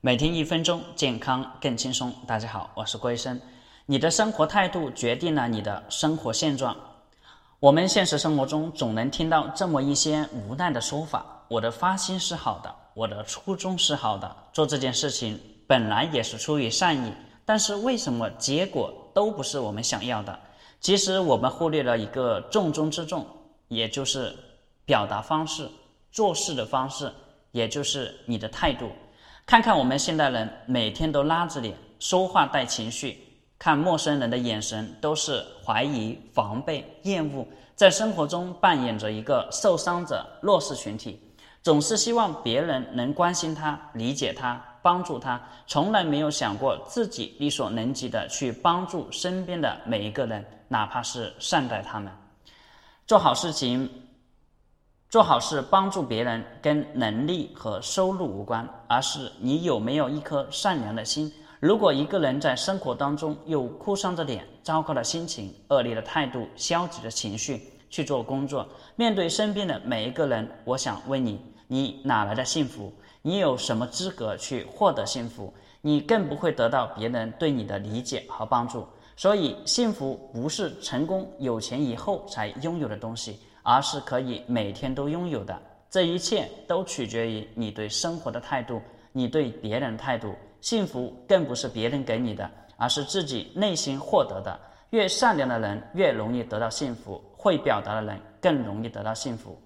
每天一分钟，健康更轻松。大家好，我是郭医生。你的生活态度决定了你的生活现状。我们现实生活中总能听到这么一些无奈的说法：我的发心是好的，我的初衷是好的，做这件事情本来也是出于善意，但是为什么结果都不是我们想要的？其实我们忽略了一个重中之重，也就是表达方式、做事的方式，也就是你的态度。看看我们现代人每天都拉着脸说话带情绪，看陌生人的眼神都是怀疑、防备、厌恶，在生活中扮演着一个受伤者、弱势群体，总是希望别人能关心他、理解他、帮助他，从来没有想过自己力所能及的去帮助身边的每一个人，哪怕是善待他们，做好事情。做好事帮助别人，跟能力和收入无关，而是你有没有一颗善良的心。如果一个人在生活当中又哭丧着脸、糟糕的心情、恶劣的态度、消极的情绪去做工作，面对身边的每一个人，我想问你：你哪来的幸福？你有什么资格去获得幸福？你更不会得到别人对你的理解和帮助。所以，幸福不是成功、有钱以后才拥有的东西。而是可以每天都拥有的，这一切都取决于你对生活的态度，你对别人的态度。幸福更不是别人给你的，而是自己内心获得的。越善良的人越容易得到幸福，会表达的人更容易得到幸福。